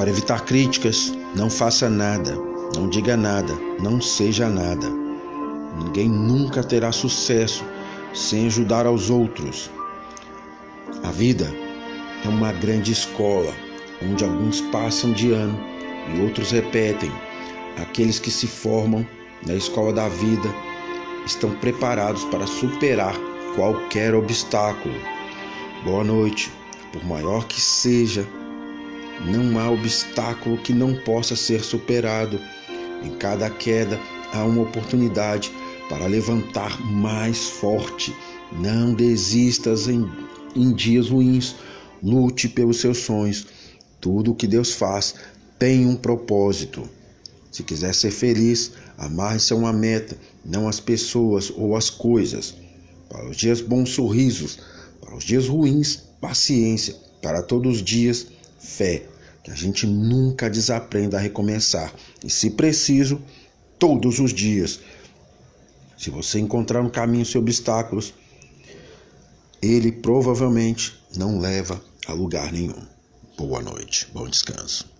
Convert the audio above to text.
Para evitar críticas, não faça nada, não diga nada, não seja nada. Ninguém nunca terá sucesso sem ajudar aos outros. A vida é uma grande escola, onde alguns passam de ano e outros repetem. Aqueles que se formam na escola da vida estão preparados para superar qualquer obstáculo. Boa noite. Por maior que seja, não há obstáculo que não possa ser superado. Em cada queda há uma oportunidade para levantar mais forte. Não desistas em, em dias ruins. Lute pelos seus sonhos. Tudo o que Deus faz tem um propósito. Se quiser ser feliz, amarre-se a uma meta, não as pessoas ou as coisas. Para os dias bons, sorrisos. Para os dias ruins, paciência. Para todos os dias, fé. Que a gente nunca desaprenda a recomeçar. E, se preciso, todos os dias. Se você encontrar um caminho sem obstáculos, ele provavelmente não leva a lugar nenhum. Boa noite, bom descanso.